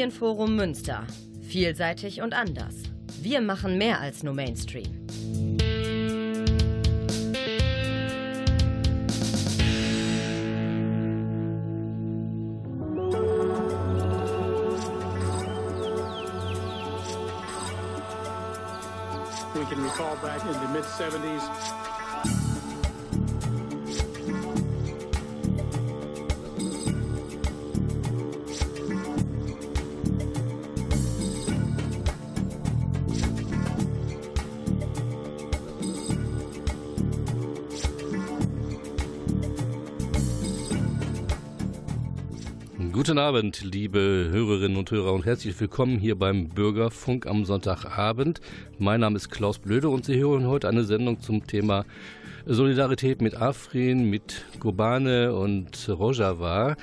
Medienforum Münster. Vielseitig und anders. Wir machen mehr als nur Mainstream. We can recall back in the mid 70s. Guten Abend, liebe Hörerinnen und Hörer und herzlich willkommen hier beim Bürgerfunk am Sonntagabend. Mein Name ist Klaus Blöde und Sie hören heute eine Sendung zum Thema Solidarität mit Afrin, mit Kobane und Rojava.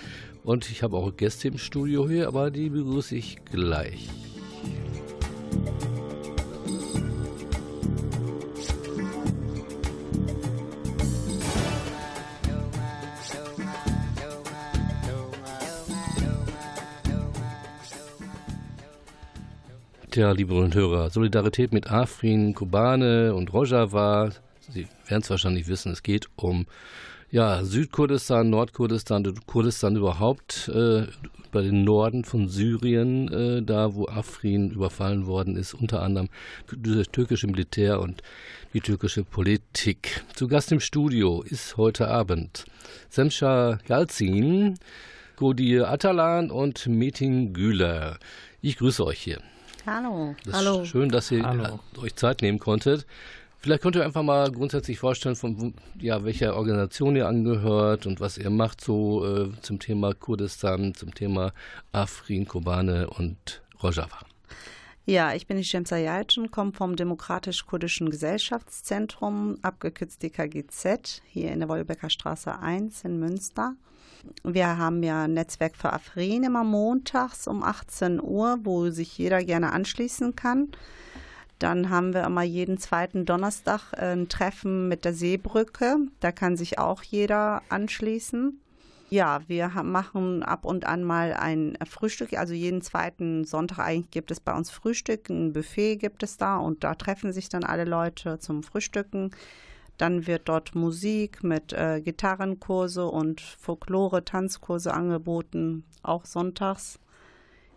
Und ich habe auch Gäste im Studio hier, aber die begrüße ich gleich. Tja, liebe Hörer, Solidarität mit Afrin, Kobane und Rojava. Sie werden es wahrscheinlich wissen, es geht um ja, Südkurdistan, Nordkurdistan, Kurdistan überhaupt, äh, bei den Norden von Syrien, äh, da wo Afrin überfallen worden ist, unter anderem das türkische Militär und die türkische Politik. Zu Gast im Studio ist heute Abend Semşa Yalcin, Godir Atalan und Metin Güler. Ich grüße euch hier. Hallo. Das Hallo. schön, dass ihr Hallo. äh, euch Zeit nehmen konntet. Vielleicht könnt ihr einfach mal grundsätzlich vorstellen, von ja, welcher Organisation ihr angehört und was ihr macht so äh, zum Thema Kurdistan, zum Thema Afrin, Kobane und Rojava. Ja, ich bin die Shemsa Yalcin, komme vom Demokratisch-Kurdischen Gesellschaftszentrum, abgekürzt DKGZ, hier in der Wolbecker Straße 1 in Münster. Wir haben ja ein Netzwerk für Afrin immer montags um 18 Uhr, wo sich jeder gerne anschließen kann. Dann haben wir immer jeden zweiten Donnerstag äh, ein Treffen mit der Seebrücke. Da kann sich auch jeder anschließen. Ja, wir machen ab und an mal ein Frühstück. Also jeden zweiten Sonntag eigentlich gibt es bei uns Frühstück. Ein Buffet gibt es da und da treffen sich dann alle Leute zum Frühstücken. Dann wird dort Musik mit äh, Gitarrenkurse und Folklore, Tanzkurse angeboten, auch sonntags.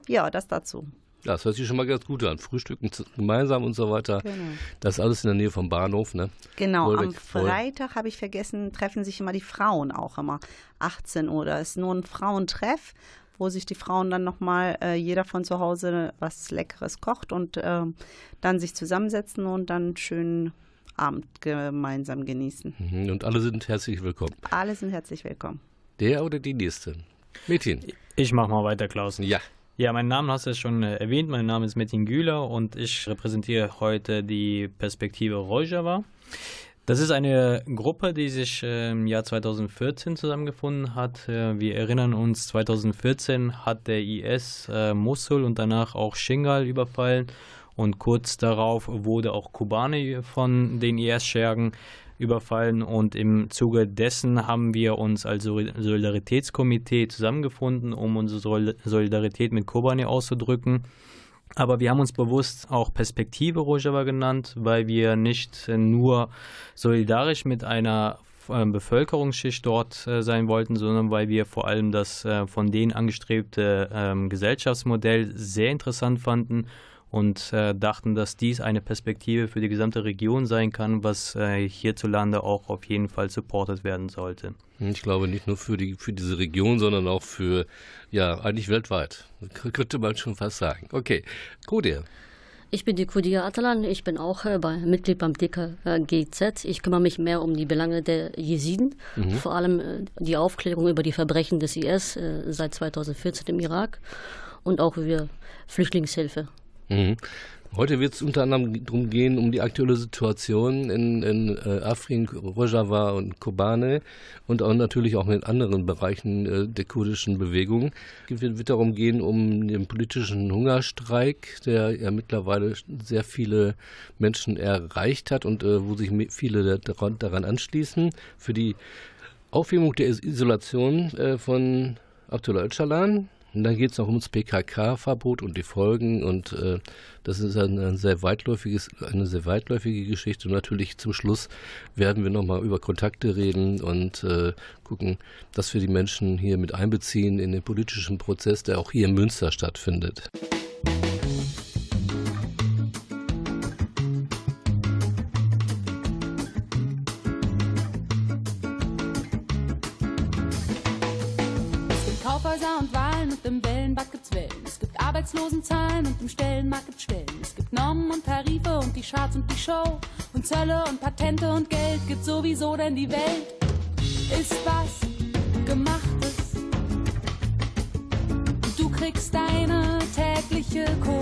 Ja, das dazu. Ja, das hört sich schon mal ganz gut an. Frühstücken gemeinsam und so weiter. Genau. Das ist alles in der Nähe vom Bahnhof, ne? Genau, am Wolbeck voll. Freitag habe ich vergessen, treffen sich immer die Frauen auch immer. 18 Uhr. Da ist nur ein Frauentreff, wo sich die Frauen dann nochmal, äh, jeder von zu Hause was Leckeres kocht und ähm, dann sich zusammensetzen und dann schönen Abend gemeinsam genießen. Mhm, Und alle sind herzlich willkommen. Alle sind herzlich willkommen. Der oder die nächste? Mädchen. Ich mach mal weiter, Klaus. Ja. Ja, mein Name hast du ja schon äh, erwähnt. Mein Name ist Metin Güler und ich repräsentiere heute die Perspektive Rojava. Das ist eine Gruppe, die sich äh, im Jahr 2014 zusammengefunden hat. Äh, Wir erinnern uns, 2014 hat der IS äh, Mosul und danach auch Shingal überfallen und kurz darauf wurde auch Kobane von den IS-Schergen überfallen und im Zuge dessen haben wir uns als Soli- Solidaritätskomitee zusammengefunden, um unsere Sol- Solidarität mit Kobane auszudrücken. Aber wir haben uns bewusst auch Perspektive Rojava genannt, weil wir nicht nur solidarisch mit einer äh, Bevölkerungsschicht dort äh, sein wollten, sondern weil wir vor allem das äh, von denen angestrebte ähm, Gesellschaftsmodell sehr interessant fanden und äh, dachten, dass dies eine Perspektive für die gesamte Region sein kann, was äh, hierzulande auch auf jeden Fall supportet werden sollte. Ich glaube nicht nur für, die, für diese Region, sondern auch für, ja, eigentlich weltweit. K könnte man schon fast sagen. Okay, Kodir. Ich bin die Kudia Atalan, ich bin auch äh, bei, Mitglied beim DKGZ. Ich kümmere mich mehr um die Belange der Jesiden, vor allem äh, die Aufklärung über die Verbrechen des IS äh, seit 2014 im Irak und auch über Flüchtlingshilfe. Mhm. Heute wird es unter anderem darum gehen, um die aktuelle Situation in, in äh, Afrin, Rojava und Kobane und auch natürlich auch in anderen Bereichen äh, der kurdischen Bewegung. Es wird, wird darum gehen, um den politischen Hungerstreik, der ja mittlerweile sehr viele Menschen erreicht hat und äh, wo sich viele daran, daran anschließen, für die Aufhebung der Is- Isolation äh, von Abdullah Öcalan Und dann geht es noch ums PKK-Verbot und die Folgen und äh, das ist ein, ein, sehr weitläufiges, eine sehr weitläufige Geschichte. Und natürlich zum Schluss werden wir nochmal über Kontakte reden und äh, gucken, dass wir die Menschen hier mit einbeziehen in den politischen Prozess, der auch hier in Münster stattfindet. Arbeitslosenzahlen und im Stellenmarkt gibt's Stellen. Es gibt Normen und Tarife und die Charts und die Show. Und Zölle und Patente und Geld gibt sowieso, denn die Welt ist was Gemachtes. Und du kriegst deine tägliche Kopie.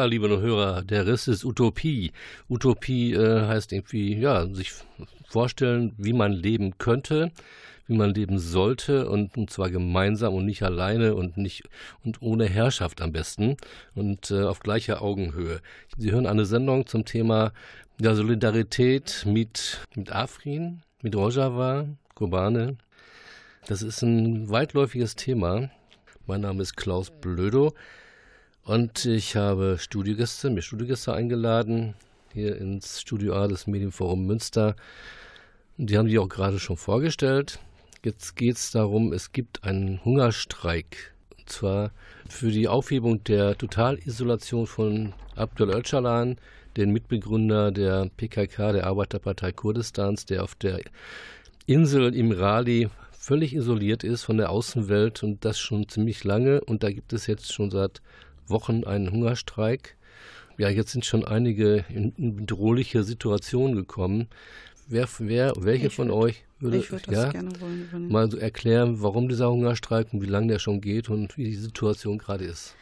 Ja, liebe Hörer, der Rest ist Utopie. Utopie äh, heißt irgendwie, ja, sich vorstellen, wie man leben könnte, wie man leben sollte und, und zwar gemeinsam und nicht alleine und nicht und ohne Herrschaft am besten und äh, auf gleicher Augenhöhe. Sie hören eine Sendung zum Thema der Solidarität mit, mit Afrin, mit Rojava, Kobane. Das ist ein weitläufiges Thema. Mein Name ist Klaus Blödo. Und ich habe Studiogäste, mir Studiogäste eingeladen, hier ins Studio A des Medienforum Münster. Die haben die auch gerade schon vorgestellt. Jetzt geht es darum, es gibt einen Hungerstreik. Und zwar für die Aufhebung der Totalisolation von Abdul Öcalan, den Mitbegründer der PKK, der Arbeiterpartei Kurdistans, der auf der Insel im Rali völlig isoliert ist von der Außenwelt und das schon ziemlich lange. Und da gibt es jetzt schon seit Wochen einen Hungerstreik. Ja, jetzt sind schon einige in, bedrohliche Situationen gekommen. Wer, wer welche ich von würd, euch würde würd ja, wollen, mal so erklären, warum dieser Hungerstreik und wie lange der schon geht und wie die Situation gerade ist?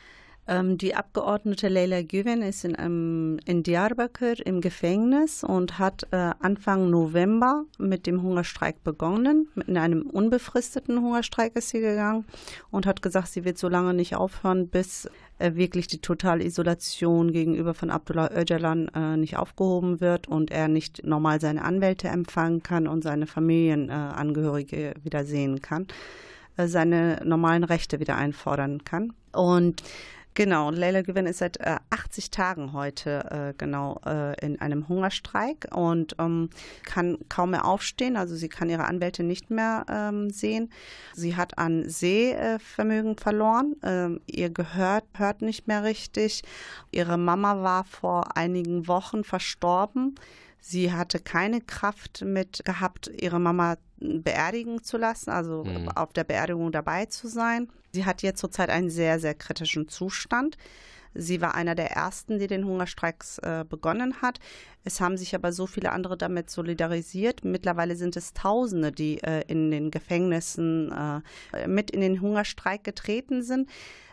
Ähm, die Abgeordnete Leila Güven ist in, einem, in Diyarbakir im Gefängnis und hat äh, Anfang November mit dem Hungerstreik begonnen. In einem unbefristeten Hungerstreik ist sie gegangen und hat gesagt, sie wird so lange nicht aufhören, bis äh, wirklich die Totalisolation gegenüber von Abdullah Öcalan äh, nicht aufgehoben wird und er nicht normal seine Anwälte empfangen kann und seine Familienangehörige wieder sehen kann, äh, seine normalen Rechte wieder einfordern kann. Und Genau, Leila Güven ist seit äh, 80 Tagen heute äh, genau äh, in einem Hungerstreik und ähm, kann kaum mehr aufstehen. Also sie kann ihre Anwälte nicht mehr ähm, sehen. Sie hat an Sehvermögen verloren. Ähm, ihr gehört hört nicht mehr richtig. Ihre Mama war vor einigen Wochen verstorben. Sie hatte keine Kraft mit gehabt, ihre Mama beerdigen zu lassen, also mhm. auf der Beerdigung dabei zu sein. Sie hat jetzt zurzeit einen sehr, sehr kritischen Zustand. Sie war einer der ersten, die den Hungerstreiks äh, begonnen hat. Es haben sich aber so viele andere damit solidarisiert. Mittlerweile sind es Tausende, die äh, in den Gefängnissen äh, mit in den Hungerstreik getreten sind.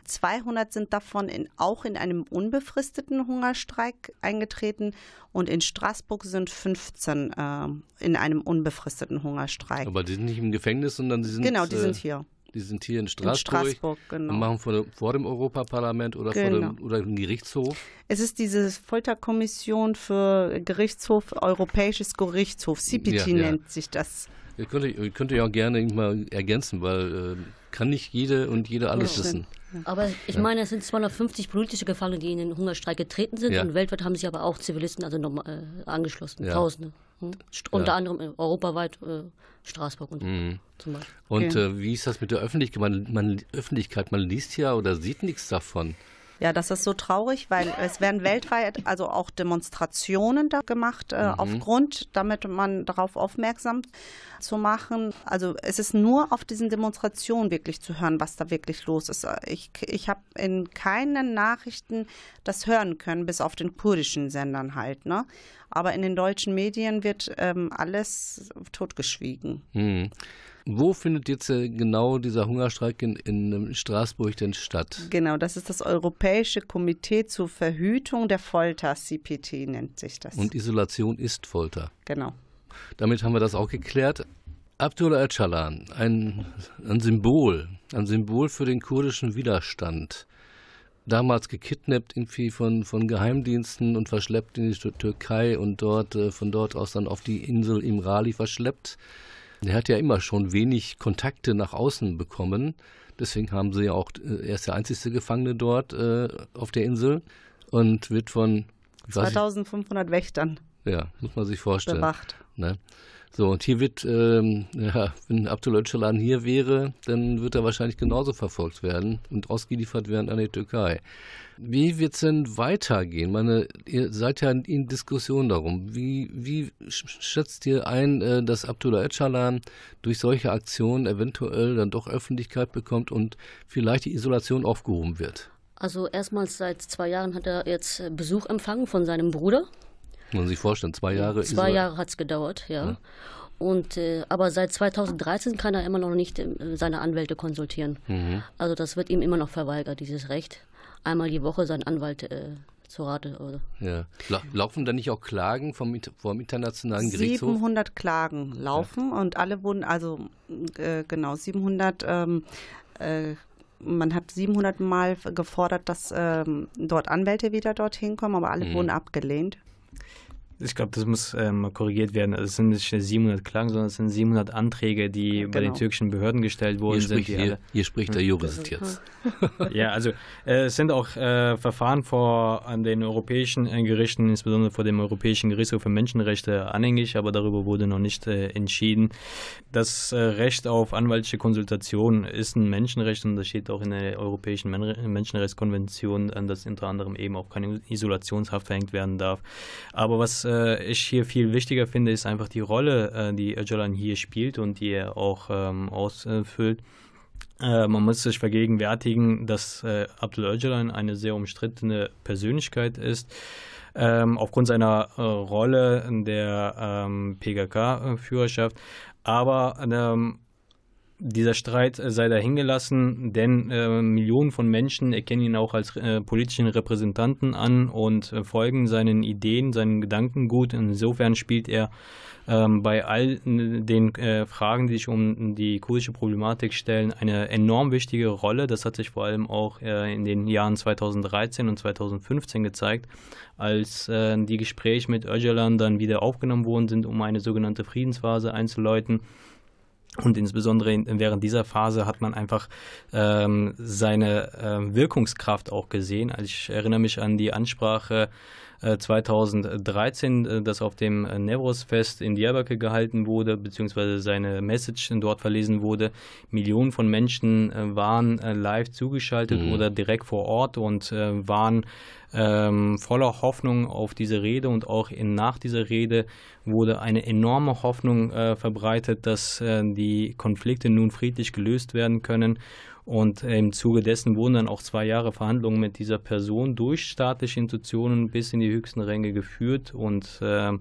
200 sind davon in, auch in einem unbefristeten Hungerstreik eingetreten und in Straßburg sind 15 äh, in einem unbefristeten Hungerstreik. Aber die sind nicht im Gefängnis, sondern die sind. Genau, die sind hier. Die sind hier in Straßburg, in Straßburg genau. und machen vor, vor dem Europaparlament oder genau. vor dem oder im Gerichtshof. Es ist diese Folterkommission für Gerichtshof, Europäisches Gerichtshof, CPT ja, ja. nennt sich das. Ihr könnt, ihr könnt ja auch gerne mal ergänzen, weil äh, kann nicht jede und jeder alles ja, wissen. Aber ich meine, es sind 250 politische Gefangene, die in den Hungerstreik getreten sind und weltweit haben sich aber auch Zivilisten also noch, äh, angeschlossen, Tausende. Hm. Unter ja. anderem europaweit äh, Straßburg und mhm. zum Beispiel. Und okay. äh, wie ist das mit der Öffentlichkeit? Man, man, Öffentlichkeit? man liest ja oder sieht nichts davon. Ja, das ist so traurig, weil es werden weltweit also auch Demonstrationen da gemacht äh, mhm. aufgrund, damit man darauf aufmerksam zu machen. Also es ist nur auf diesen Demonstrationen wirklich zu hören, was da wirklich los ist. Ich, ich habe in keinen Nachrichten das hören können, bis auf den kurdischen Sendern halt. Ne? Aber in den deutschen Medien wird ähm, alles totgeschwiegen. Mhm. Wo findet jetzt äh, genau dieser Hungerstreik in, in Straßburg denn statt? Genau, das ist das Europäische Komitee zur Verhütung der Folter, CPT nennt sich das. Und Isolation ist Folter. Genau. Damit haben wir das auch geklärt. Abdullah Öcalan, ein, ein Symbol, ein Symbol für den kurdischen Widerstand. Damals gekidnappt irgendwie von, von Geheimdiensten und verschleppt in die Türkei und dort äh, von dort aus dann auf die Insel Imrali verschleppt. Er hat ja immer schon wenig Kontakte nach außen bekommen. Deswegen haben sie ja auch, äh, er ist der einzige Gefangene dort äh, auf der Insel und wird von 2500 Wächtern. Ja, muss man sich vorstellen. Bewacht. Ne? So, und hier wird, ähm, ja, wenn Abdul Öcalan hier wäre, dann wird er wahrscheinlich genauso verfolgt werden und ausgeliefert werden an die Türkei. Wie wird es denn weitergehen? Meine, ihr seid ja in Diskussion darum. Wie, wie schätzt ihr ein, äh, dass Abdullah Öcalan durch solche Aktionen eventuell dann doch Öffentlichkeit bekommt und vielleicht die Isolation aufgehoben wird? Also erstmals seit zwei Jahren hat er jetzt Besuch empfangen von seinem Bruder. Man sich vorstellen, zwei Jahre. Zwei Jahre hat es gedauert, ja. ja. Und, äh, aber seit 2013 kann er immer noch nicht äh, seine Anwälte konsultieren. Mhm. Also das wird ihm immer noch verweigert, dieses Recht, einmal die Woche seinen Anwalt äh, zu Rate. Oder? Ja. Laufen da nicht auch Klagen vom, vom internationalen Gerichtshof? 700 Klagen laufen ja. und alle wurden, also äh, genau, 700 ähm, äh, man hat 700 Mal gefordert, dass ähm, dort Anwälte wieder dorthin kommen, aber alle mhm. wurden abgelehnt. Ich glaube, das muss ähm, korrigiert werden. Also es sind nicht 700 Klagen, sondern es sind 700 Anträge, die genau. bei den türkischen Behörden gestellt worden hier sind. Spricht, hier, hier, spricht der Jurist jetzt. ja, also äh, es sind auch äh, Verfahren vor an den europäischen äh, Gerichten, insbesondere vor dem Europäischen Gerichtshof für Menschenrechte anhängig, aber darüber wurde noch nicht äh, entschieden. Das äh, Recht auf anwaltliche Konsultation ist ein Menschenrecht und das steht auch in der Europäischen Men Menschenrechtskonvention, dass unter anderem eben auch keine Isolationshaft verhängt werden darf. Aber was äh, ich hier viel wichtiger finde, ist einfach die Rolle, äh, die Öcalan hier spielt und die er auch ähm, ausfüllt. Äh, man muss sich vergegenwärtigen, dass äh, Abdul Öcalan eine sehr umstrittene Persönlichkeit ist. Ähm, aufgrund seiner äh, Rolle in der ähm, PKK-Führerschaft. Aber ähm, dieser Streit äh, sei dahingelassen, denn äh, Millionen von Menschen erkennen ihn auch als äh, politischen Repräsentanten an und äh, folgen seinen Ideen, seinen Gedanken gut. Insofern spielt er ähm, bei all den äh, Fragen, die sich um die kurdische Problematik stellen, eine enorm wichtige Rolle. Das hat sich vor allem auch äh, in den Jahren 2013 und 2015 gezeigt, als die Gespräche mit Öcalan dann wieder aufgenommen worden sind, um eine sogenannte Friedensphase einzuläuten und insbesondere während dieser Phase hat man einfach ähm, seine äh, Wirkungskraft auch gesehen. Also ich erinnere mich an die Ansprache 2013, äh, äh, das auf dem äh, Nevros-Fest in Diyarbakir gehalten wurde, beziehungsweise seine Message dort verlesen wurde. Millionen von Menschen waren live zugeschaltet mhm. oder direkt vor Ort und waren ähm, voller Hoffnung auf diese Rede und auch in, nach dieser Rede wurde eine enorme Hoffnung äh, verbreitet, dass äh, die Konflikte nun friedlich gelöst werden können. Und im Zuge dessen wurden dann auch zwei Jahre Verhandlungen mit dieser Person durch staatliche Institutionen bis in die höchsten Ränge geführt. Und äh,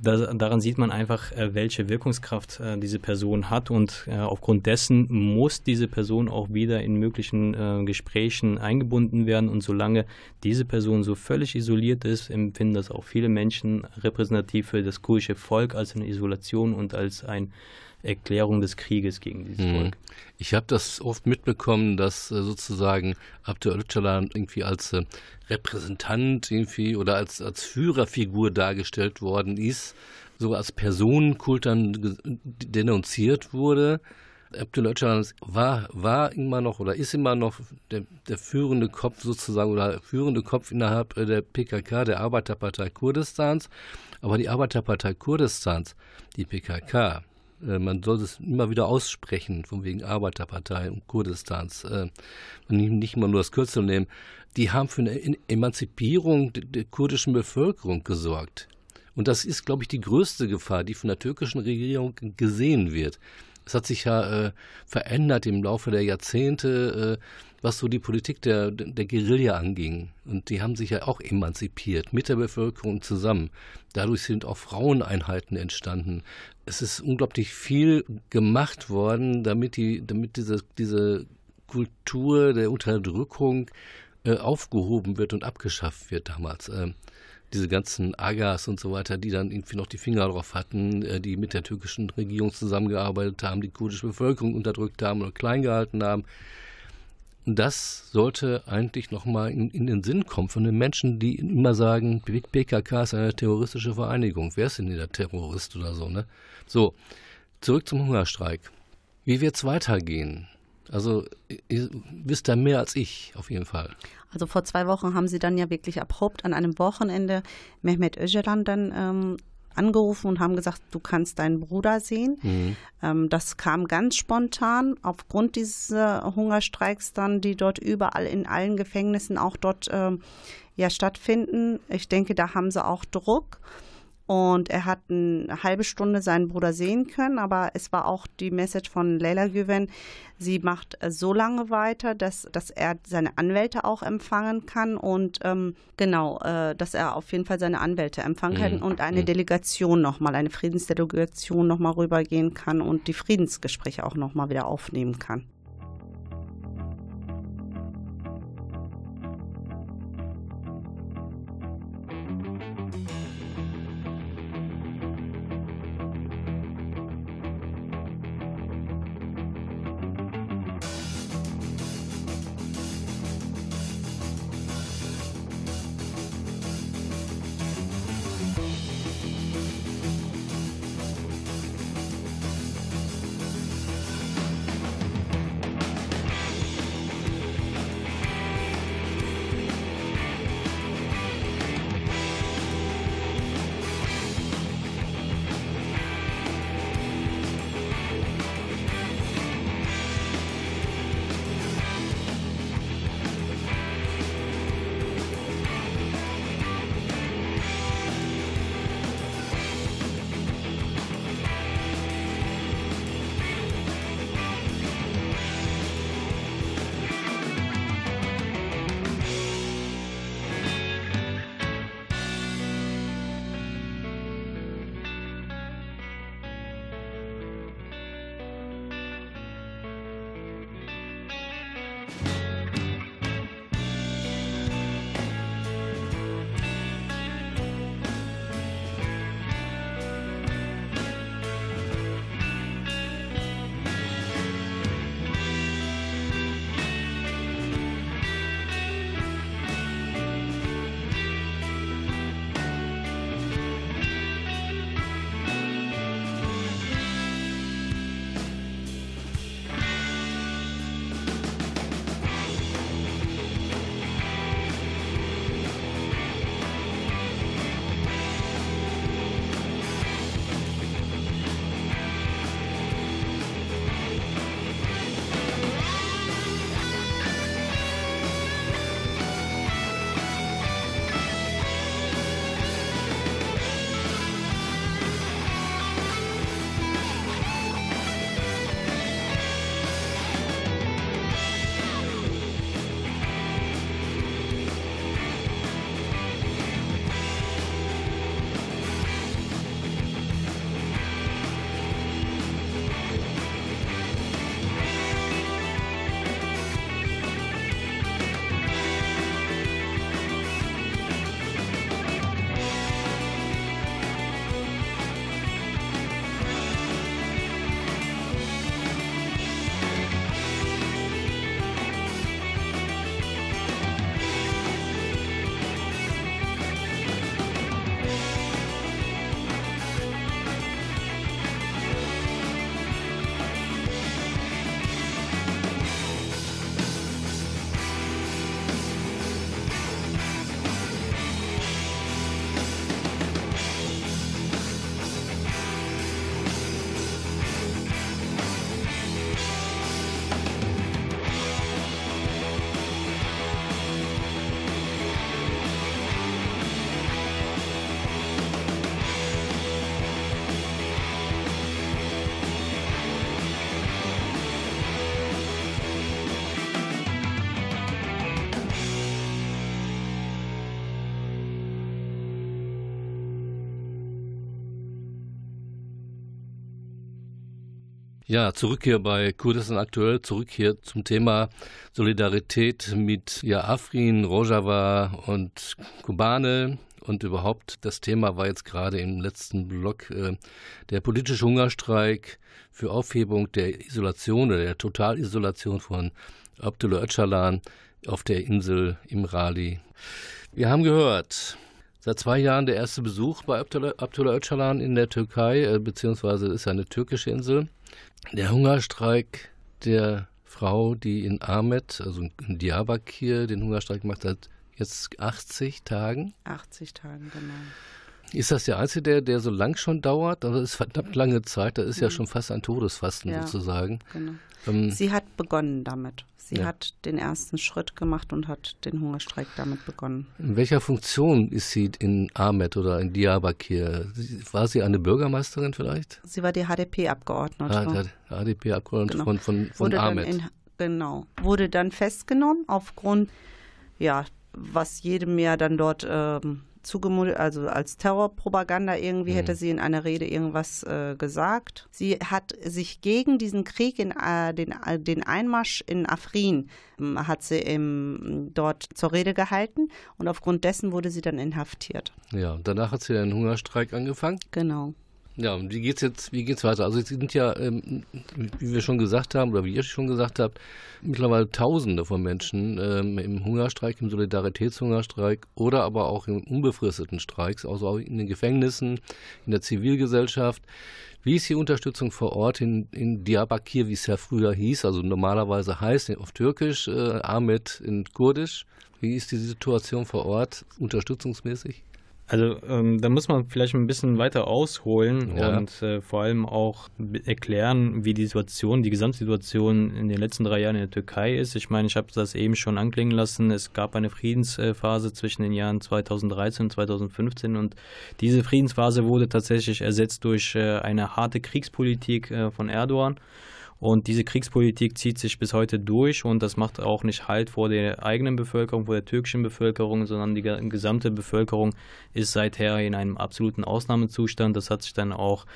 da, daran sieht man einfach, äh, welche Wirkungskraft äh, diese Person hat. Und äh, aufgrund dessen muss diese Person auch wieder in möglichen äh, Gesprächen eingebunden werden. Und solange diese Person so völlig isoliert ist, empfinden das auch viele Menschen repräsentativ für das kurdische Volk als eine Isolation und als ein Erklärung des Krieges gegen dieses mhm. Volk. Ich habe das oft mitbekommen, dass äh, sozusagen Abdel Öcalan irgendwie als äh, Repräsentant irgendwie oder als, als Führerfigur dargestellt worden ist, so als Personenkult dann denunziert wurde. Abdullah Öcalan war, war immer noch oder ist immer noch der, der führende Kopf sozusagen oder führende Kopf innerhalb der PKK, der Arbeiterpartei Kurdistans. Aber die Arbeiterpartei Kurdistans, die PKK, äh, man soll es immer wieder aussprechen, von wegen Arbeiterpartei und Kurdistans, äh, nicht immer nur das Kürzel nehmen, die haben für eine Emanzipierung der kurdischen Bevölkerung gesorgt. Und das ist, glaube ich, die größte Gefahr, die von der türkischen Regierung gesehen wird. Es hat sich ja äh, verändert im Laufe der Jahrzehnte, äh, was so die Politik der, der Guerilla anging. Und die haben sich ja auch emanzipiert mit der Bevölkerung zusammen. Dadurch sind auch Fraueneinheiten entstanden. Es ist unglaublich viel gemacht worden, damit, die, damit diese, diese Kultur der Unterdrückung äh, aufgehoben wird und abgeschafft wird damals. Äh, diese ganzen Agas und so weiter, die dann irgendwie noch die Finger drauf hatten, äh, die mit der türkischen Regierung zusammengearbeitet haben, die kurdische Bevölkerung unterdrückt haben oder klein gehalten haben. Das sollte eigentlich nochmal in, in den Sinn kommen von den Menschen, die immer sagen, PKK ist eine terroristische Vereinigung. Wer ist denn der Terrorist oder so, ne? So, zurück zum Hungerstreik. Wie wird es weitergehen? Also, ihr wisst da mehr als ich, auf jeden Fall. Also vor zwei Wochen haben sie dann ja wirklich abrupt an einem Wochenende Mehmet Öcalan dann ähm, angerufen und haben gesagt, du kannst deinen Bruder sehen. Mhm. Ähm, das kam ganz spontan aufgrund dieser Hungerstreiks dann, die dort überall in allen Gefängnissen auch dort ähm, ja stattfinden. Ich denke, da haben sie auch Druck. Und er hat eine halbe Stunde seinen Bruder sehen können, aber es war auch die Message von Leila Güven, sie macht so lange weiter, dass, dass er seine Anwälte auch empfangen kann und ähm, genau, äh, dass er auf jeden Fall seine Anwälte empfangen kann mhm. und eine mhm. Delegation nochmal, eine Friedensdelegation nochmal rübergehen kann und die Friedensgespräche auch nochmal wieder aufnehmen kann. Ja, zurück hier bei Kurdistan aktuell, zurück hier zum Thema Solidarität mit ja, Afrin, Rojava und Kobane. Und überhaupt, das Thema war jetzt gerade im letzten Block äh, der politische Hungerstreik für Aufhebung der Isolation oder der Totalisolation von Abdullah Öcalan auf der Insel Imrali. Wir haben gehört, Seit zwei Jahren der erste Besuch bei Abdullah, Abdullah Öcalan in der Türkei, äh, beziehungsweise ist eine türkische Insel. Der Hungerstreik der Frau, die in Ahmed, also in Diyarbakir, den Hungerstreik gemacht hat, jetzt 80 Tagen. 80 Tagen, genau. Ist das der einzige, der, der so lang schon dauert? Das ist verdammt lange Zeit. Das ist mhm. ja schon fast ein Todesfasten ja, sozusagen. Genau. Ähm, Sie hat begonnen damit. Sie ja. hat den ersten Schritt gemacht und hat den Hungerstreik damit begonnen. In welcher Funktion ist sie in Ahmed oder in Diyarbakir? War sie eine Bürgermeisterin vielleicht? Sie war die HDP-Abgeordnete. Ah, HDP-Abgeordnete genau. von, von, von Ahmed. In, genau. Wurde dann festgenommen aufgrund, ja, was jedem ja dann dort ähm, zugemutet, also als Terrorpropaganda irgendwie mhm. hätte sie in einer Rede irgendwas äh, gesagt. Sie hat sich gegen diesen Krieg in äh, den, äh, den Einmarsch in Afrin ähm, hat sie im, dort zur Rede gehalten und aufgrund dessen wurde sie dann inhaftiert. Ja, danach hat sie einen Hungerstreik angefangen. Genau. Ja, und wie geht's jetzt, wie geht's weiter? Also es sind ja, ähm, wie wir schon gesagt haben, oder wie ihr schon gesagt habt, mittlerweile Tausende von Menschen ähm, im Hungerstreik, im Solidaritätshungerstreik oder aber auch in unbefristeten Streiks, also auch in den Gefängnissen, in der Zivilgesellschaft. Wie ist die Unterstützung vor Ort in, in Diyarbakir, wie es ja früher hieß, also normalerweise heißt auf Türkisch, äh, Ahmed in Kurdisch? Wie ist die Situation vor Ort unterstützungsmäßig? Also ähm, da muss man vielleicht ein bisschen weiter ausholen ja. und äh, vor allem auch erklären, wie die Situation, die Gesamtsituation in den letzten drei Jahren in der Türkei ist. Ich meine, ich habe das eben schon anklingen lassen. Es gab eine Friedensphase zwischen den Jahren 2013 und 2015 und diese Friedensphase wurde tatsächlich ersetzt durch äh, eine harte Kriegspolitik äh, von Erdogan. Und diese Kriegspolitik zieht sich bis heute durch und das macht auch nicht Halt vor der eigenen Bevölkerung, vor der türkischen Bevölkerung, sondern die gesamte Bevölkerung ist seither in einem absoluten Ausnahmezustand. Das hat sich dann auch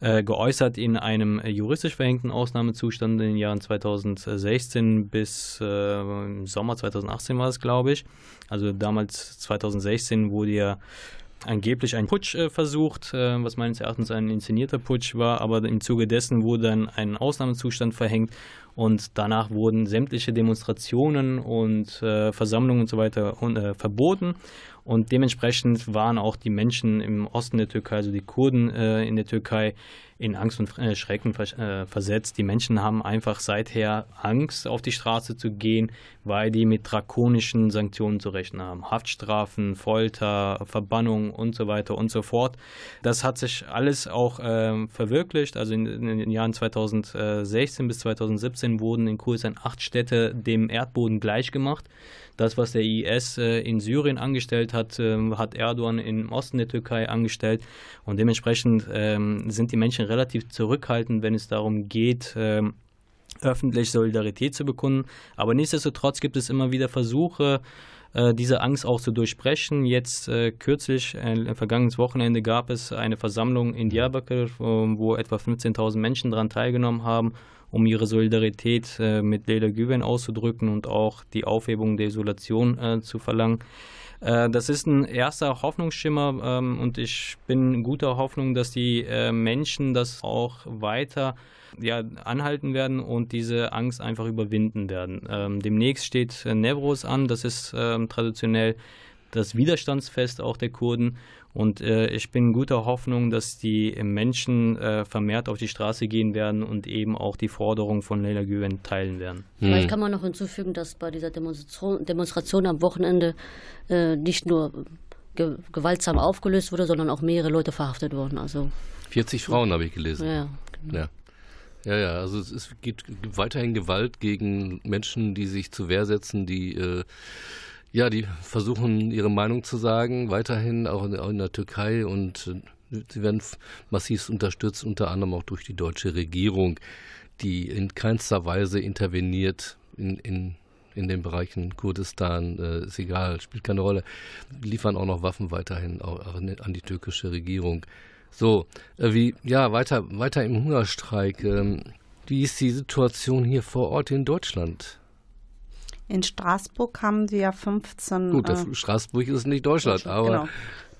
äh, geäußert in einem juristisch verhängten Ausnahmezustand in den Jahren 2016 bis äh, im Sommer 2018 war es, glaube ich. Also damals 2016 wurde ja angeblich ein Putsch äh, versucht, äh, was meines Erachtens ein inszenierter Putsch war, aber im Zuge dessen wurde dann ein Ausnahmezustand verhängt und danach wurden sämtliche Demonstrationen und äh, Versammlungen und so weiter äh, verboten. Und dementsprechend waren auch die Menschen im Osten der Türkei, also die Kurden äh, in der Türkei, in Angst und äh, Schrecken äh, versetzt. Die Menschen haben einfach seither Angst, auf die Straße zu gehen, weil die mit drakonischen Sanktionen zu rechnen haben. Haftstrafen, Folter, Verbannung und so weiter und so fort. Das hat sich alles auch äh, verwirklicht. Also in, in, den Jahren 2016 bis 2017 wurden in Kurdistan acht Städte dem Erdboden gleichgemacht. Das, was der IS äh, in Syrien angestellt hat, äh, hat Erdogan im Osten der Türkei angestellt. Und dementsprechend ähm, sind die Menschen relativ zurückhaltend, wenn es darum geht, ähm, öffentlich Solidarität zu bekunden. Aber nichtsdestotrotz gibt es immer wieder Versuche, äh, diese Angst auch zu durchbrechen. Jetzt äh, kürzlich, äh, vergangenes Wochenende, gab es eine Versammlung in Diyarbakir, wo etwa 15.000 Menschen daran teilgenommen haben um ihre Solidarität äh, mit Leila Güven auszudrücken und auch die Aufhebung der Isolation äh, zu verlangen. Äh, das ist ein erster Hoffnungsschimmer ähm, und ich bin guter Hoffnung, dass die äh, Menschen das auch weiter ja, anhalten werden und diese Angst einfach überwinden werden. Ähm, demnächst steht äh, Nevros an, das ist ähm, traditionell das Widerstandsfest auch der Kurden. Und äh, ich bin guter Hoffnung, dass die Menschen äh, vermehrt auf die Straße gehen werden und eben auch die Forderung von Leila Güven teilen werden. Vielleicht hm. kann man noch hinzufügen, dass bei dieser Demonstration, Demonstration am Wochenende äh, nicht nur ge gewaltsam aufgelöst wurde, sondern auch mehrere Leute verhaftet wurden. Also 40 Frauen habe ich gelesen. Ja, genau. ja. Ja, ja, also es, es gibt, gibt, weiterhin Gewalt gegen Menschen, die sich zur Wehr setzen, die äh, ja, die versuchen ihre Meinung zu sagen, weiterhin auch in, auch in der Türkei und äh, sie werden massiv unterstützt, unter anderem auch durch die deutsche Regierung, die in keinster Weise interveniert in, in, in den Bereichen Kurdistan, äh, ist egal, spielt keine Rolle, liefern auch noch Waffen weiterhin auch an die türkische Regierung. So, äh, wie, ja, weiter, weiter im Hungerstreik. Ähm, Wie ist die Situation hier vor Ort in Deutschland? In Straßburg haben wir 15. Gut, äh, Straßburg ist nicht Deutschland, Deutschland aber. Genau.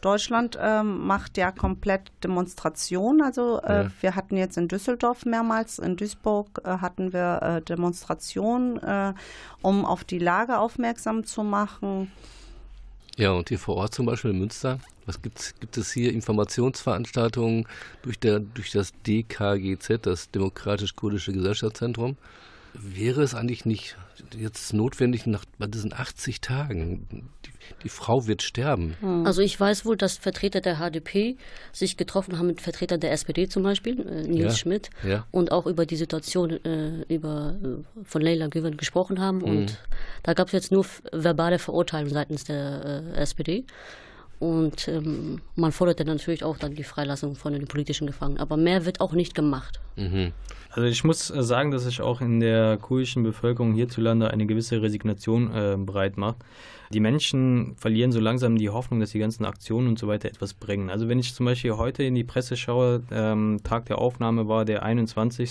Deutschland ähm, macht ja komplett Demonstrationen. Also äh, ja. wir hatten jetzt in Düsseldorf mehrmals, in Duisburg äh, hatten wir äh, Demonstrationen, äh, um auf die Lage aufmerksam zu machen. Ja, und hier vor Ort zum Beispiel in Münster, was gibt's, gibt es hier Informationsveranstaltungen durch, der, durch das DKGZ, das Demokratisch-Kurdische Gesellschaftszentrum? Wäre es eigentlich nicht jetzt notwendig, nach bei diesen 80 Tagen, die, die Frau wird sterben? Hm. Also ich weiß wohl, dass Vertreter der HDP sich getroffen haben mit Vertretern der SPD zum Beispiel, äh, Nils ja, Schmidt, ja. und auch über die Situation äh, über, äh, von Leila Güven gesprochen haben. Mhm. Und da gab es jetzt nur verbale Verurteilungen seitens der äh, SPD. Und ähm, man forderte natürlich auch dann die Freilassung von den politischen Gefangenen. Aber mehr wird auch nicht gemacht. Mhm. Also ich muss äh, sagen, dass sich auch in der kurdischen Bevölkerung hierzulande eine gewisse Resignation äh, breit macht. Die Menschen verlieren so langsam die Hoffnung, dass die ganzen Aktionen und so weiter etwas bringen. Also wenn ich zum Beispiel heute in die Presse schaue, ähm, Tag der Aufnahme war der 21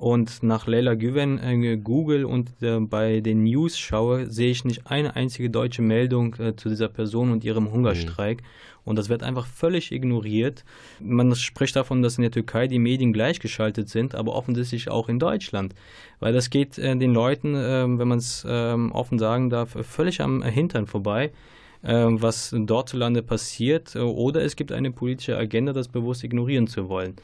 und nach Leila Güven äh, Google und äh, bei den News schaue, sehe ich nicht eine einzige deutsche Meldung äh, zu dieser Person und ihrem Hungerstreik. Mhm. Und das wird einfach völlig ignoriert. Man spricht davon, dass in der Türkei die Medien gleichgeschaltet sind, aber offensichtlich auch in Deutschland. Weil das geht äh, den Leuten, ähm, wenn man es ähm, offen sagen darf, völlig am Hintern vorbei ähm, was dortzulande passiert, äh, oder es gibt eine politische Agenda, das bewusst ignorieren zu wollen.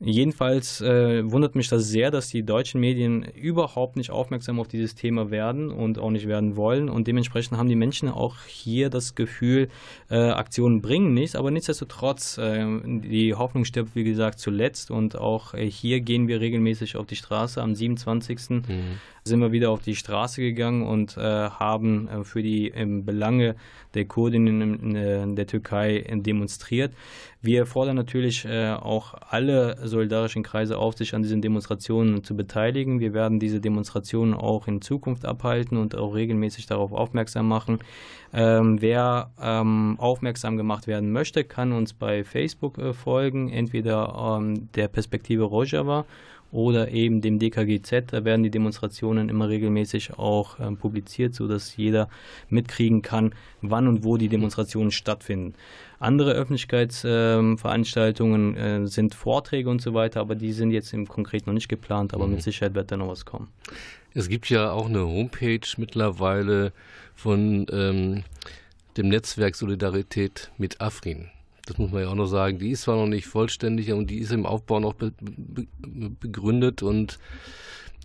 Jedenfalls äh, wundert mich das sehr, dass die deutschen Medien überhaupt nicht aufmerksam auf dieses Thema werden und auch nicht werden wollen. Und dementsprechend haben die Menschen auch hier das Gefühl, äh, Aktionen bringen nichts. Aber nichtsdestotrotz, äh, die Hoffnung stirbt, wie gesagt, zuletzt. Und auch äh, hier gehen wir regelmäßig auf die Straße. Am 27. Mhm. Sind wir wieder auf die Straße gegangen und äh, haben äh, für die Belange der Kurdinnen in, in der Türkei demonstriert. Wir fordern natürlich äh, auch alle solidarischen Kreise auf, sich an diesen Demonstrationen zu beteiligen. Wir werden diese Demonstrationen auch in Zukunft abhalten und auch regelmäßig darauf aufmerksam machen. Ähm, wer ähm, aufmerksam gemacht werden möchte, kann uns bei Facebook äh, folgen, entweder ähm, der Perspektive Rojava oder eben dem DKGZ. Da werden die Demonstrationen immer regelmäßig auch äh, publiziert, sodass jeder mitkriegen kann, wann und wo die Demonstrationen stattfinden. Andere Öffentlichkeitsveranstaltungen äh, sind Vorträge und so weiter, aber die sind jetzt im Konkret noch nicht geplant, aber mhm. mit Sicherheit wird da noch was kommen. Es gibt ja auch eine Homepage mittlerweile von ähm, dem Netzwerk Solidarität mit Afrin. Das muss man ja auch noch sagen. Die ist zwar noch nicht vollständig und die ist im Aufbau noch be be begründet und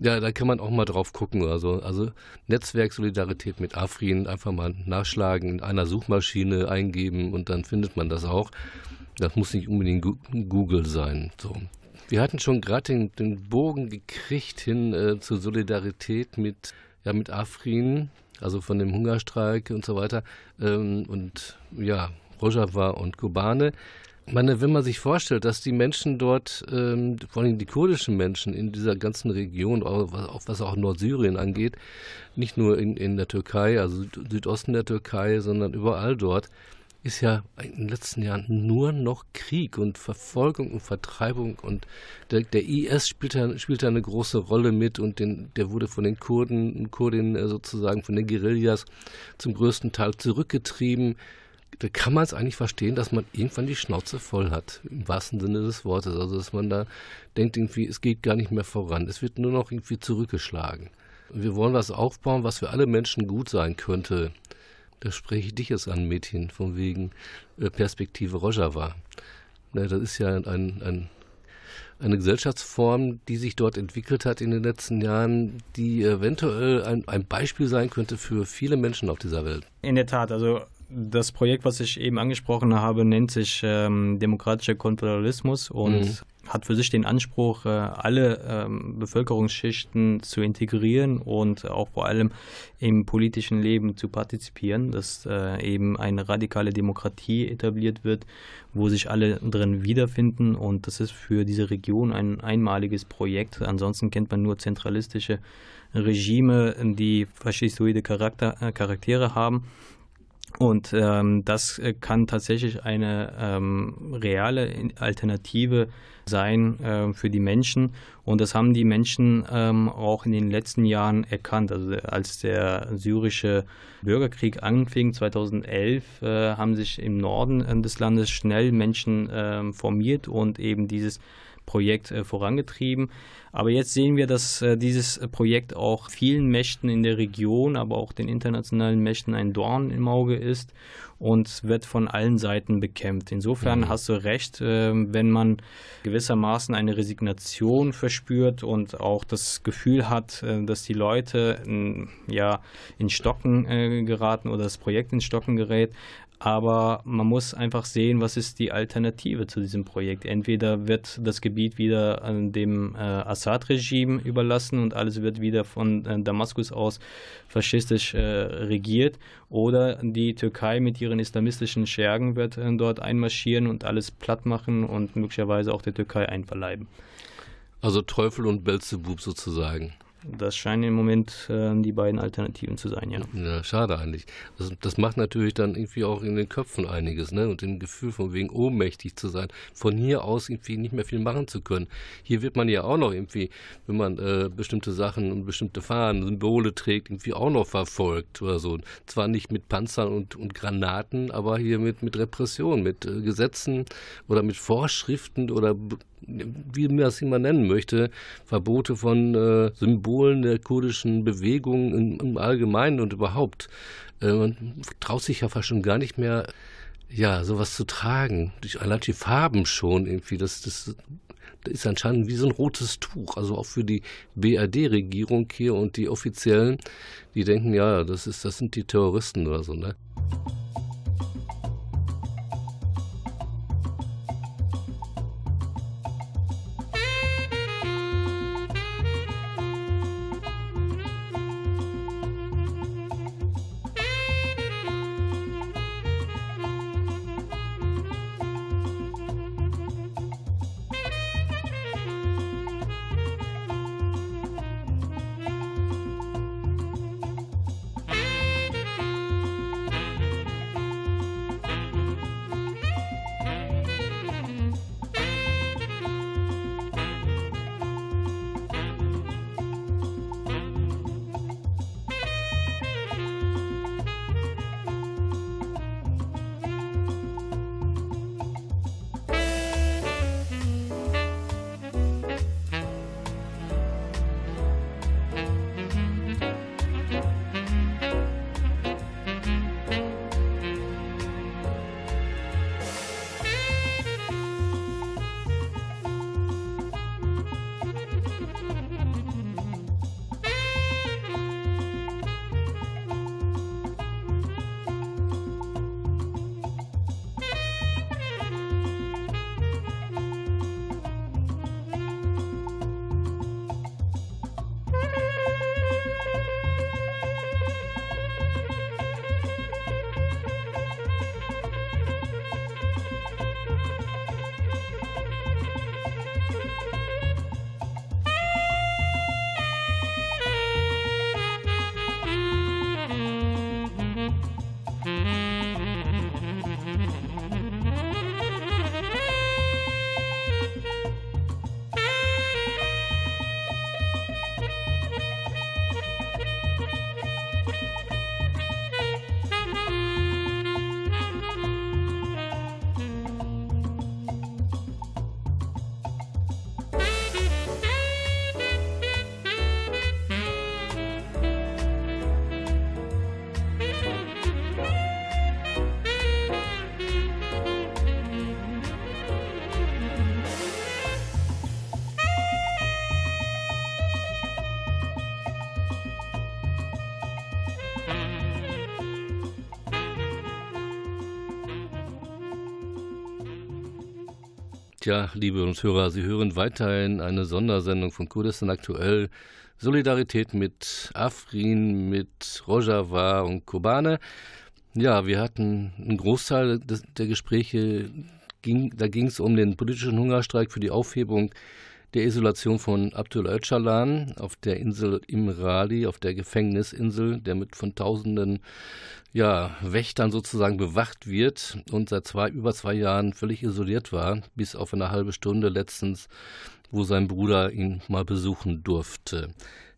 ja, da kann man auch mal drauf gucken. Also, also Netzwerk Solidarität mit Afrin einfach mal nachschlagen, in einer Suchmaschine eingeben und dann findet man das auch. Das muss nicht unbedingt Google sein. So. Wir hatten schon gerade den, den, Bogen gekriegt hin äh, zur Solidarität mit, ja, mit Afrin, also von dem Hungerstreik und so weiter. Ähm, und ja, Rojava und Kobane. Meine, wenn man sich vorstellt, dass die Menschen dort, ähm, vor allem die kurdischen Menschen in dieser ganzen Region, auch, was auch Nordsyrien angeht, nicht nur in, in der Türkei, also Südosten der Türkei, sondern überall dort, ist ja in den letzten Jahren nur noch Krieg und Verfolgung und Vertreibung und der, der IS spielt da, spielt da eine große Rolle mit und den, der wurde von den Kurden Kurdinnen äh, sozusagen von den Guerillas zum größten Teil zurückgetrieben da kann man es eigentlich verstehen, dass man irgendwann die Schnauze voll hat, im wahrsten Sinne des Wortes. Also dass man da denkt irgendwie, es geht gar nicht mehr voran. Es wird nur noch irgendwie zurückgeschlagen. Wir wollen was aufbauen, was für alle Menschen gut sein könnte. Da spreche ich dich jetzt an, Mädchen, von wegen äh, Perspektive Rojava. das ist ja ein, ein, eine Gesellschaftsform, die sich dort entwickelt hat in den letzten Jahren, die eventuell ein, ein Beispiel sein könnte für viele Menschen auf dieser Welt. In der Tat, also das Projekt, was ich eben angesprochen habe, nennt sich ähm, Demokratischer Konföderalismus und mhm. hat für sich den Anspruch, äh, alle ähm, Bevölkerungsschichten zu integrieren und auch vor allem im politischen Leben zu partizipieren, dass äh, eben eine radikale Demokratie etabliert wird, wo sich alle drin wiederfinden und das ist für diese Region ein einmaliges Projekt. Ansonsten kennt man nur zentralistische Regime, die faschistoide Charakter, äh, Charaktere haben Und ähm, das äh, kann tatsächlich eine ähm, reale Alternative sein äh, für die Menschen. Und das haben die Menschen ähm, auch in den letzten Jahren erkannt. Also als der syrische Bürgerkrieg anfing 2011, äh, haben sich im Norden äh, des Landes schnell Menschen ähm, formiert und eben dieses Projekt äh, vorangetrieben. Aber jetzt sehen wir, dass äh, dieses Projekt auch vielen Mächten in der Region, aber auch den internationalen Mächten ein Dorn im Auge ist und wird von allen Seiten bekämpft. Insofern mhm. hast du recht, äh, wenn man gewissermaßen eine Resignation verspürt und auch das Gefühl hat, äh, dass die Leute ja in Stocken äh, geraten oder das Projekt in Stocken gerät, aber man muss einfach sehen, was ist die Alternative zu diesem Projekt. Entweder wird das Gebiet wieder dem äh, Assad-Regime überlassen und alles wird wieder von äh, Damaskus aus faschistisch äh, regiert, oder die Türkei mit ihren islamistischen Schergen wird äh, dort einmarschieren und alles platt machen und möglicherweise auch der Türkei einverleiben. Also Teufel und Belzebub sozusagen. Das scheinen im Moment äh, die beiden Alternativen zu sein, ja. Ja, schade eigentlich. Das, das, macht natürlich dann irgendwie auch in den Köpfen einiges, ne? Und dem Gefühl von wegen ohnmächtig zu sein, von hier aus irgendwie nicht mehr viel machen zu können. Hier wird man ja auch noch irgendwie, wenn man äh, bestimmte Sachen und bestimmte Fahnen, Symbole trägt, irgendwie auch noch verfolgt oder so. Zwar nicht mit Panzern und, und Granaten, aber hier mit, mit Repression, mit äh, Gesetzen oder mit Vorschriften oder wie man das immer nennen möchte, Verbote von äh, Symbolen der kurdischen Bewegung im, im Allgemeinen und überhaupt. Äh, man traut sich ja fast schon gar nicht mehr, ja, sowas zu tragen. Durch allein die Farben schon irgendwie, das, das, das ist anscheinend wie so ein rotes Tuch. Also auch für die BRD-Regierung hier und die Offiziellen, die denken, ja, das ist, das sind die Terroristen oder so, ne? Tja, liebe Hörer, Sie hören weiterhin eine Sondersendung von Kurdistan aktuell. Solidarität mit Afrin, mit Rojava und Kobane. Ja, wir hatten einen Großteil des, der Gespräche, ging, da ging es um den politischen Hungerstreik für die Aufhebung der Isolation von Abdul Öcalan auf der Insel Imrali, auf der Gefängnisinsel, der mit von tausenden ja, Wächtern sozusagen bewacht wird und seit zwei, über zwei Jahren völlig isoliert war, bis auf eine halbe Stunde letztens, wo sein Bruder ihn mal besuchen durfte.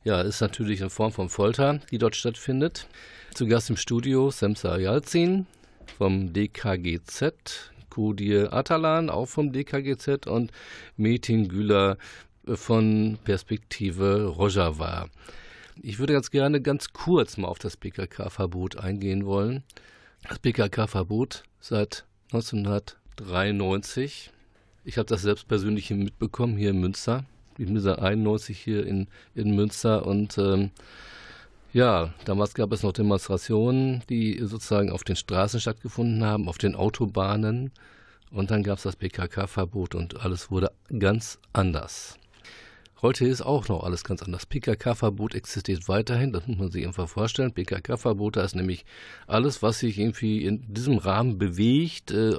Ja, ist natürlich eine Form von Folter, die dort stattfindet. Zu Gast im Studio Semsa Yalzin vom DKGZ, Kudir Atalan, auch vom DKGZ und Metin Güler von Perspektive Rojava. Ich würde ganz gerne ganz kurz mal auf das PKK-Verbot eingehen wollen. Das PKK-Verbot seit 1993. Ich habe das selbst persönlich mitbekommen hier in Münster. Ich bin seit 91 hier in, in Münster und ähm, ja, damals gab es noch Demonstrationen, die sozusagen auf den Straßen stattgefunden haben, auf den Autobahnen. Und dann gab es das PKK-Verbot und alles wurde ganz anders. Heute ist auch noch alles ganz anders. PKK-Verbot existiert weiterhin, das muss man sich einfach vorstellen. PKK-Verbot ist nämlich alles, was sich irgendwie in diesem Rahmen bewegt, äh,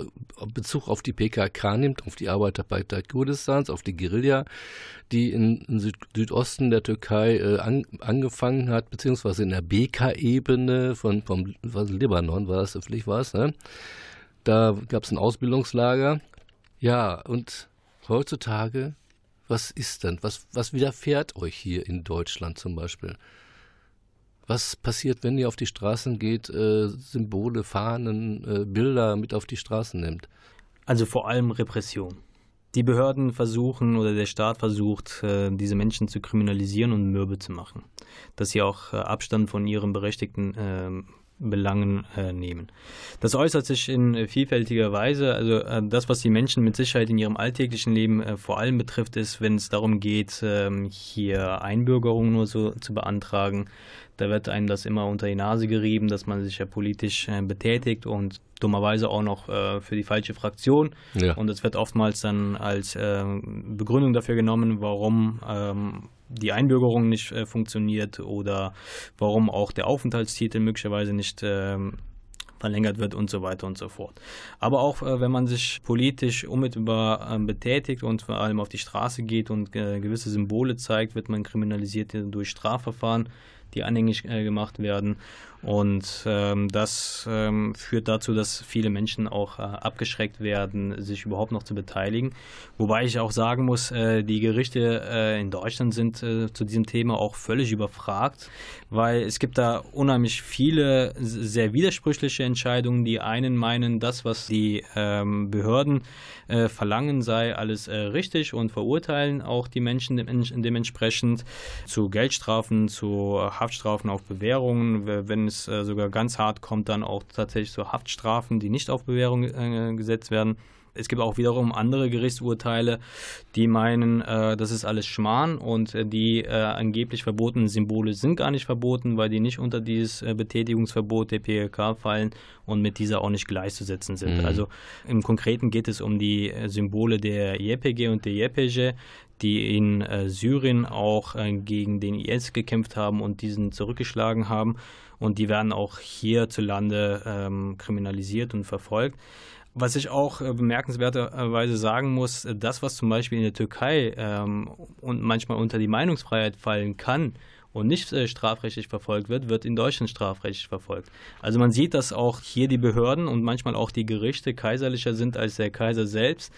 Bezug auf die PKK nimmt, auf die Arbeiterpartei Kurdistans, auf die Guerilla, die in, in Süd Südosten der Türkei äh, an, angefangen hat, beziehungsweise in der BK-Ebene von vom was, Libanon war es, vielleicht war es, ne? Da gab es ein Ausbildungslager. Ja, und heutzutage was ist denn? Was, was widerfährt euch hier in Deutschland zum Beispiel? Was passiert, wenn ihr auf die Straßen geht, äh, Symbole, Fahnen, äh, Bilder mit auf die Straßen nimmt? Also vor allem Repression. Die Behörden versuchen oder der Staat versucht, äh, diese Menschen zu kriminalisieren und mürbe zu machen. Dass sie auch äh, Abstand von ihren berechtigten ähm, Belangen äh, nehmen. Das äußert sich in äh, vielfältiger Weise. Also äh, das, was die Menschen mit Sicherheit in ihrem alltäglichen Leben äh, vor allem betrifft, ist, wenn es darum geht, ähm, hier Einbürgerung nur so zu beantragen. Da wird einem das immer unter die Nase gerieben, dass man sich ja politisch äh, betätigt und dummerweise auch noch äh, für die falsche Fraktion. Ja. Und es wird oftmals dann als ähm, Begründung dafür genommen, warum ähm, die Einbürgerung nicht äh, funktioniert oder warum auch der Aufenthaltstitel möglicherweise nicht ähm, verlängert wird und so weiter und so fort. Aber auch äh, wenn man sich politisch unmittelbar äh, betätigt und vor allem auf die Straße geht und äh, gewisse Symbole zeigt, wird man kriminalisiert durch Strafverfahren, die anhängig äh, gemacht werden. Und ähm, das ähm, führt dazu, dass viele Menschen auch äh, abgeschreckt werden, sich überhaupt noch zu beteiligen. Wobei ich auch sagen muss, äh, die Gerichte äh, in Deutschland sind äh, zu diesem Thema auch völlig überfragt, weil es gibt da unheimlich viele sehr widersprüchliche Entscheidungen. Die einen meinen, das, was die ähm, Behörden äh, verlangen, sei alles äh, richtig und verurteilen auch die Menschen dementsprechend zu Geldstrafen, zu Haftstrafen auf Bewährungen, wenn äh, sogar ganz hart kommt, dann auch tatsächlich so Haftstrafen, die nicht auf Bewährung äh, gesetzt werden. Es gibt auch wiederum andere Gerichtsurteile, die meinen, äh, das ist alles Schmarrn und äh, die äh, angeblich verbotenen Symbole sind gar nicht verboten, weil die nicht unter dieses äh, Betätigungsverbot der PKK fallen und mit dieser auch nicht gleichzusetzen sind. Mhm. Also im Konkreten geht es um die äh, Symbole der YPG und der YPG, die in äh, Syrien auch gegen den IS gekämpft haben und diesen zurückgeschlagen haben und die werden auch hierzulande ähm, kriminalisiert und verfolgt. Was ich auch äh, bemerkenswerterweise sagen muss, äh, das, was zum Beispiel in der Türkei ähm, und manchmal unter die Meinungsfreiheit fallen kann und nicht äh, strafrechtlich verfolgt wird, wird in Deutschland strafrechtlich verfolgt. Also man sieht, dass auch hier die Behörden und manchmal auch die Gerichte kaiserlicher sind als der Kaiser selbst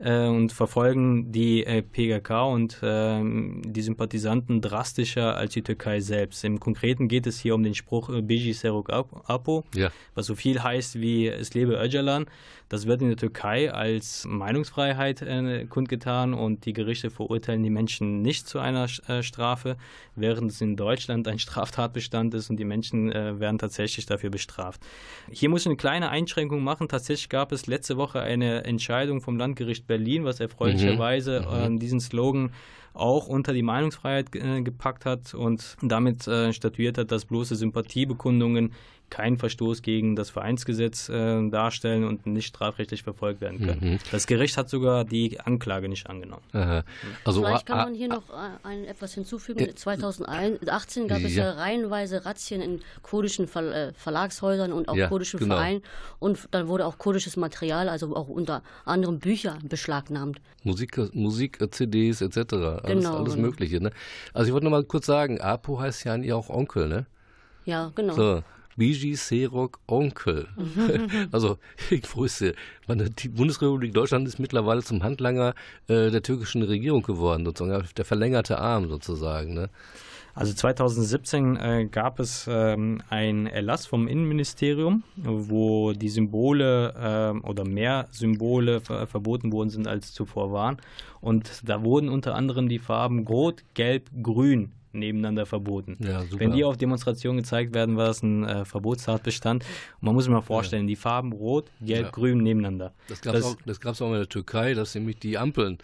äh, und verfolgen die äh, PKK und äh, die Sympathisanten drastischer als die Türkei selbst. Im Konkreten geht es hier um den Spruch äh, Biji Seruk Apo, ja. was so viel heißt wie es lebe Öcalan. Das wird in der Türkei als Meinungsfreiheit äh, kundgetan und die Gerichte verurteilen die Menschen nicht zu einer äh, Strafe, während es in Deutschland ein Straftatbestand ist und die Menschen äh, werden tatsächlich dafür bestraft. Hier muss ich eine kleine Einschränkung machen. Tatsächlich gab es letzte Woche eine Entscheidung vom Landgericht Berlin, was erfreulicherweise mhm. mhm. diesen Slogan auch unter die Meinungsfreiheit äh, gepackt hat und damit äh, statuiert hat, dass bloße Sympathiebekundungen keinen Verstoß gegen das Vereinsgesetz äh, darstellen und nicht strafrechtlich verfolgt werden können. Mhm. Das Gericht hat sogar die Anklage nicht angenommen. Aha. Also, Vielleicht kann man hier noch äh, ein, etwas hinzufügen. Äh, 2018 gab es ja reihenweise Razzien in kurdischen Ver äh, Verlagshäusern und auch ja, kurdischen genau. Vereinen und dann wurde auch kurdisches Material, also auch unter anderem Bücher beschlagnahmt. Musik, Musik CDs etc. Alles, genau, alles genau. Mögliche. Ne? Also ich wollte noch mal kurz sagen, Apo heißt ja eigentlich auch Onkel, ne? Ja, genau. So, Biji Serok Onkel. also ich wusste, die Bundesrepublik Deutschland ist mittlerweile zum Handlanger äh, der türkischen Regierung geworden, sozusagen der verlängerte Arm sozusagen. Ne? Also 2017 äh, gab es ähm, einen Erlass vom Innenministerium, wo die Symbole äh, oder mehr Symbole ver verboten worden sind, als zuvor waren. Und da wurden unter anderem die Farben Rot, Gelb, Grün nebeneinander verboten. Ja, Wenn die auf Demonstrationen gezeigt werden, war das ein äh, Verbotstatbestand. Und man muss sich mal vorstellen, ja. die Farben Rot, Gelb, ja. Grün nebeneinander. Das gab es auch, auch in der Türkei, dass nämlich die Ampeln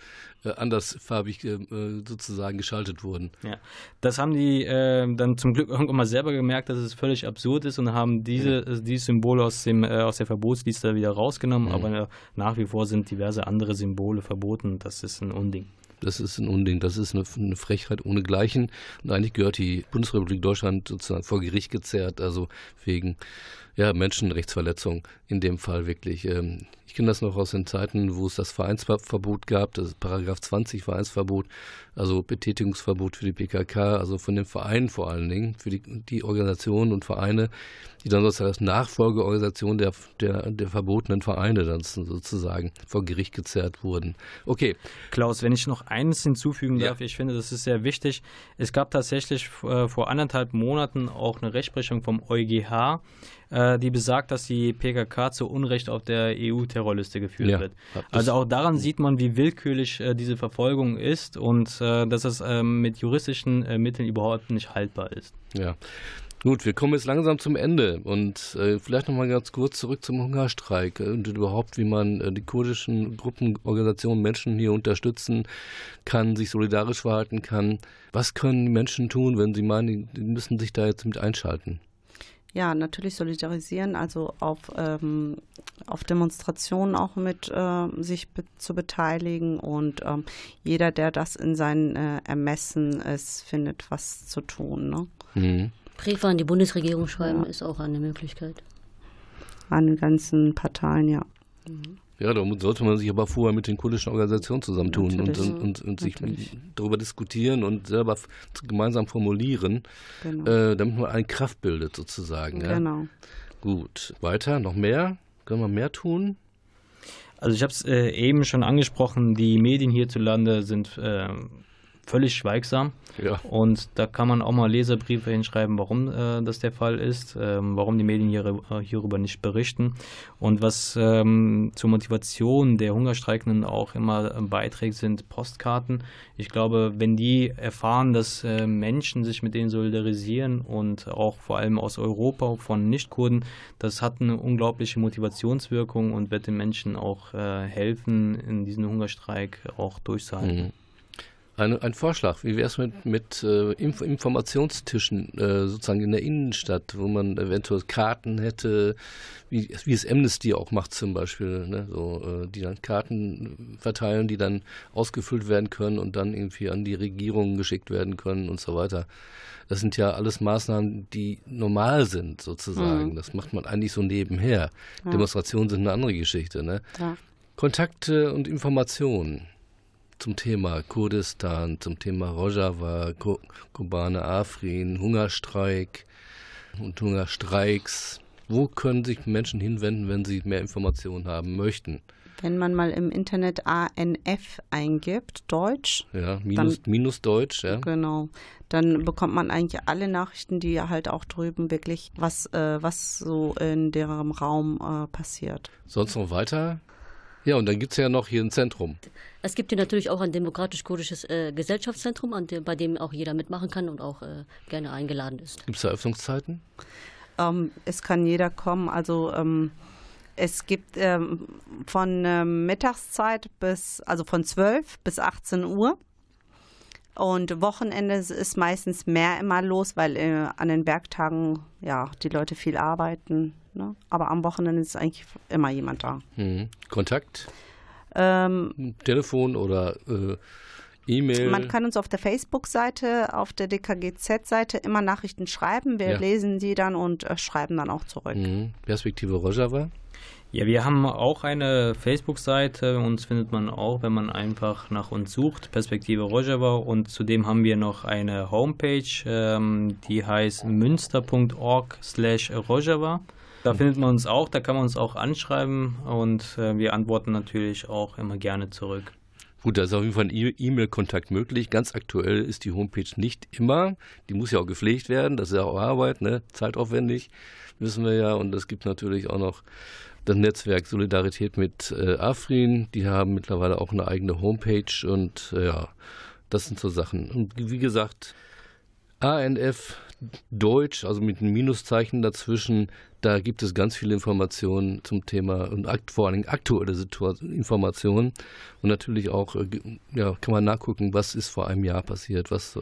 äh, andersfarbig äh, sozusagen geschaltet wurden. Ja, das haben die äh, dann zum Glück irgendwann mal selber gemerkt, dass es völlig absurd ist und haben diese, mhm. diese Symbole aus, dem, äh, aus der Verbotsliste wieder rausgenommen, mhm. aber nach wie vor sind diverse andere Symbole verboten. Das ist ein Unding. Das ist ein Unding, das ist eine, eine Frechheit ohnegleichen. Und eigentlich gehört die Bundesrepublik Deutschland sozusagen vor Gericht gezerrt, also wegen ja, Menschenrechtsverletzung in dem Fall wirklich. Ähm, kenne das noch aus den Zeiten, wo es das Vereinsverbot gab, das Paragraph 20 Vereinsverbot, also Betätigungsverbot für die PKK, also von den Vereinen vor allen Dingen, für die, die Organisationen und Vereine, die dann sozusagen als Nachfolgeorganisation der, der, der verbotenen Vereine dann sozusagen vor Gericht gezerrt wurden. Okay. Klaus, wenn ich noch eines hinzufügen darf, ja. ich finde, das ist sehr wichtig. Es gab tatsächlich äh, vor anderthalb Monaten auch eine Rechtsprechung vom EuGH, äh, die besagt, dass die PKK zu Unrecht auf der EU-Terrorliste geführt ja, wird. Also auch daran sieht man, wie willkürlich äh, diese Verfolgung ist und äh, dass es ähm, mit juristischen äh, Mitteln überhaupt nicht haltbar ist. Ja. Gut, wir kommen jetzt langsam zum Ende und äh, vielleicht nochmal ganz kurz zurück zum Hungerstreik und überhaupt, wie man äh, die kurdischen Gruppenorganisationen, Menschen hier unterstützen kann, sich solidarisch verhalten kann. Was können die Menschen tun, wenn sie meinen, die müssen sich da jetzt mit einschalten? Ja, natürlich solidarisieren, also auf, ähm, auf Demonstrationen auch mit äh, sich be zu beteiligen und ähm, jeder, der das in seinen äh, Ermessen ist, findet was zu tun. Ne? Mhm. Briefe an die Bundesregierung schreiben ja. ist auch eine Möglichkeit. An den ganzen Parteien, ja. Mhm. Ja, da sollte man sich aber vorher mit den kurdischen Organisationen zusammentun und, und, und, und sich darüber diskutieren und selber gemeinsam formulieren, genau. äh, damit man eine Kraft bildet sozusagen. Genau. Ja? Gut, weiter, noch mehr? Können wir mehr tun? Also ich habe es äh, eben schon angesprochen, die Medien hierzulande sind äh, völlig schweigsam. Ja. Und da kann man auch mal Leserbriefe hinschreiben, warum äh, das der Fall ist, ähm, warum die Medien hier, äh, hierüber nicht berichten. Und was ähm, zur Motivation der Hungerstreikenden auch immer beiträgt, sind Postkarten. Ich glaube, wenn die erfahren, dass äh, Menschen sich mit denen solidarisieren und auch vor allem aus Europa von Nichtkurden, das hat eine unglaubliche Motivationswirkung und wird den Menschen auch äh, helfen, in diesem Hungerstreik auch durchzuhalten. Mhm. Ein, ein Vorschlag, wie wäre es mit, mit äh, Inf Informationstischen äh, sozusagen in der Innenstadt, wo man eventuell Karten hätte, wie, wie es Amnesty auch macht zum Beispiel, ne? so, äh, die dann Karten verteilen, die dann ausgefüllt werden können und dann irgendwie an die Regierung geschickt werden können und so weiter. Das sind ja alles Maßnahmen, die normal sind sozusagen. Mhm. Das macht man eigentlich so nebenher. Ja. Demonstrationen sind eine andere Geschichte. Ne? Ja. Kontakte und Informationen zum Thema Kurdistan, zum Thema Rojava, Kobane Afrin, Hungerstreik und Hungerstreiks. Wo können sich Menschen hinwenden, wenn sie mehr Informationen haben möchten? Wenn man mal im Internet ANF eingibt, Deutsch. Ja, minus, dann, minus Deutsch, ja. Genau. Dann bekommt man eigentlich alle Nachrichten, die halt auch drüben wirklich, was, äh, was so in deren Raum äh, passiert. Sonst noch weiter? Ja, und dann gibt es ja noch hier ein Zentrum. Es gibt hier natürlich auch ein demokratisch-kurdisches äh, Gesellschaftszentrum, dem, bei dem auch jeder mitmachen kann und auch äh, gerne eingeladen ist. Gibt es da Öffnungszeiten? Ähm, es kann jeder kommen. Also ähm, es gibt ähm, von ähm, Mittagszeit bis, also von 12 bis 18 Uhr. Und Wochenende ist meistens mehr immer los, weil äh, an den Werktagen ja die Leute viel arbeiten. Ne? Aber am Wochenende ist eigentlich immer jemand da. Mhm. Kontakt? Ähm, Telefon oder äh, E-Mail? Man kann uns auf der Facebook-Seite, auf der DKGZ-Seite immer Nachrichten schreiben. Wir ja. lesen die dann und äh, schreiben dann auch zurück. Mhm. Perspektive Rojava? Ja, wir haben auch eine Facebook-Seite. Uns findet man auch, wenn man einfach nach uns sucht, Perspektive Rojava. Und zudem haben wir noch eine Homepage, ähm, die heißt münster.org slash Rojava. Da findet man uns auch, da kann man uns auch anschreiben und äh, wir antworten natürlich auch immer gerne zurück. Gut, da ist auf jeden Fall ein E-Mail-Kontakt möglich. Ganz aktuell ist die Homepage nicht immer. Die muss ja auch gepflegt werden. Das ist ja auch Arbeit, ne? zeitaufwendig, wissen wir ja. Und es gibt natürlich auch noch das Netzwerk Solidarität mit äh, Afrin. Die haben mittlerweile auch eine eigene Homepage und äh, ja, das sind so Sachen. Und wie gesagt, ANF Deutsch, also mit einem Minuszeichen dazwischen, da gibt es ganz viele Informationen zum Thema und vor allem aktuelle Situation, Informationen. Und natürlich auch, äh, ja, kann man nachgucken, was ist vor einem Jahr passiert. Was,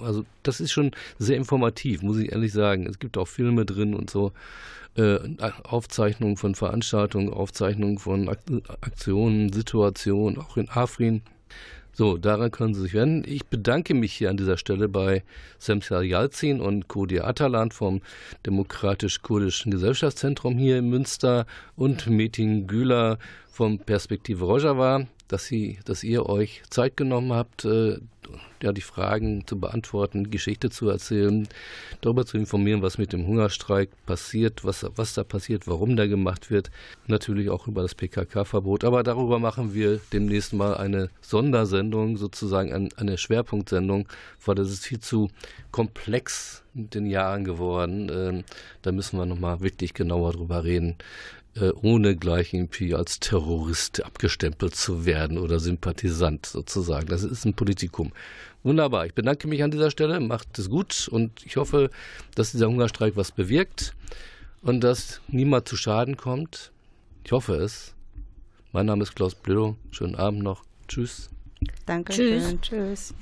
also das ist schon sehr informativ, muss ich ehrlich sagen. Es gibt auch Filme drin und so. Äh, Aufzeichnungen von Veranstaltungen, Aufzeichnungen von Aktionen, Situationen, auch in Afrin. So, daran können Sie sich wenden. Ich bedanke mich hier an dieser Stelle bei Semsal Yalzin und Kodia Atalan vom Demokratisch-Kurdischen Gesellschaftszentrum hier in Münster und Metin Güler vom Perspektive Rojava dass, Sie, dass ihr euch Zeit genommen habt, äh, ja, die Fragen zu beantworten, Geschichte zu erzählen, darüber zu informieren, was mit dem Hungerstreik passiert, was, was da passiert, warum der gemacht wird. Natürlich auch über das PKK-Verbot. Aber darüber machen wir demnächst mal eine Sondersendung, sozusagen eine Schwerpunktsendung, weil das ist viel zu komplex mit den Jahren geworden. Ähm, da müssen wir nochmal wirklich genauer drüber reden. Äh, ohne gleich irgendwie als Terrorist abgestempelt zu werden oder Sympathisant sozusagen. Das ist ein Politikum. Wunderbar. Ich bedanke mich an dieser Stelle. Macht es gut und ich hoffe, dass dieser Hungerstreik was bewirkt und dass niemand zu Schaden kommt. Ich hoffe es. Mein Name ist Klaus Blödo. Schönen Abend noch. Tschüss. Danke. Tschüss. Tschüss.